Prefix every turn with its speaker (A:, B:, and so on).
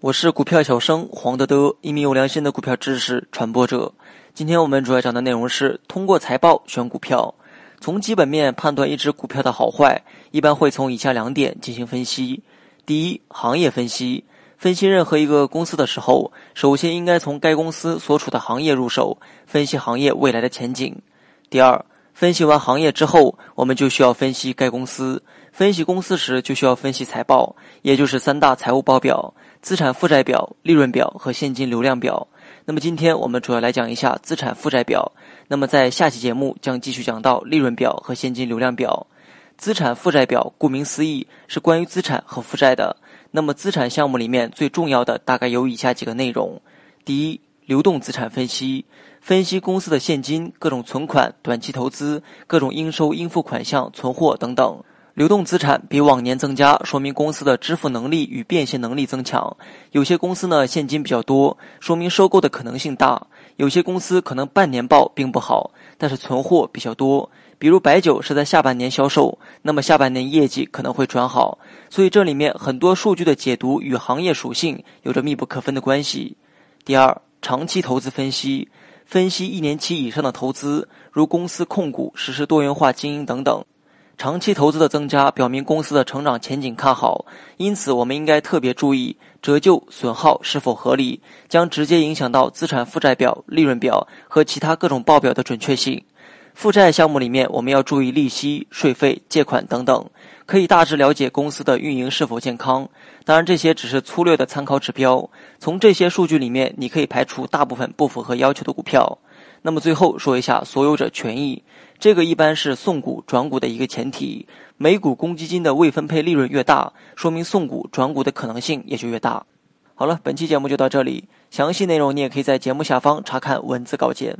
A: 我是股票小生黄德德，一名有良心的股票知识传播者。今天我们主要讲的内容是通过财报选股票。从基本面判断一只股票的好坏，一般会从以下两点进行分析：第一，行业分析。分析任何一个公司的时候，首先应该从该公司所处的行业入手，分析行业未来的前景。第二，分析完行业之后，我们就需要分析该公司。分析公司时，就需要分析财报，也就是三大财务报表。资产负债表、利润表和现金流量表。那么今天我们主要来讲一下资产负债表。那么在下期节目将继续讲到利润表和现金流量表。资产负债表顾名思义是关于资产和负债的。那么资产项目里面最重要的大概有以下几个内容：第一，流动资产分析，分析公司的现金、各种存款、短期投资、各种应收应付款项、存货等等。流动资产比往年增加，说明公司的支付能力与变现能力增强。有些公司呢现金比较多，说明收购的可能性大。有些公司可能半年报并不好，但是存货比较多。比如白酒是在下半年销售，那么下半年业绩可能会转好。所以这里面很多数据的解读与行业属性有着密不可分的关系。第二，长期投资分析，分析一年期以上的投资，如公司控股、实施多元化经营等等。长期投资的增加，表明公司的成长前景看好，因此我们应该特别注意折旧损耗是否合理，将直接影响到资产负债表、利润表和其他各种报表的准确性。负债项目里面，我们要注意利息、税费、借款等等，可以大致了解公司的运营是否健康。当然，这些只是粗略的参考指标。从这些数据里面，你可以排除大部分不符合要求的股票。那么最后说一下所有者权益，这个一般是送股转股的一个前提。每股公积金的未分配利润越大，说明送股转股的可能性也就越大。好了，本期节目就到这里，详细内容你也可以在节目下方查看文字稿件。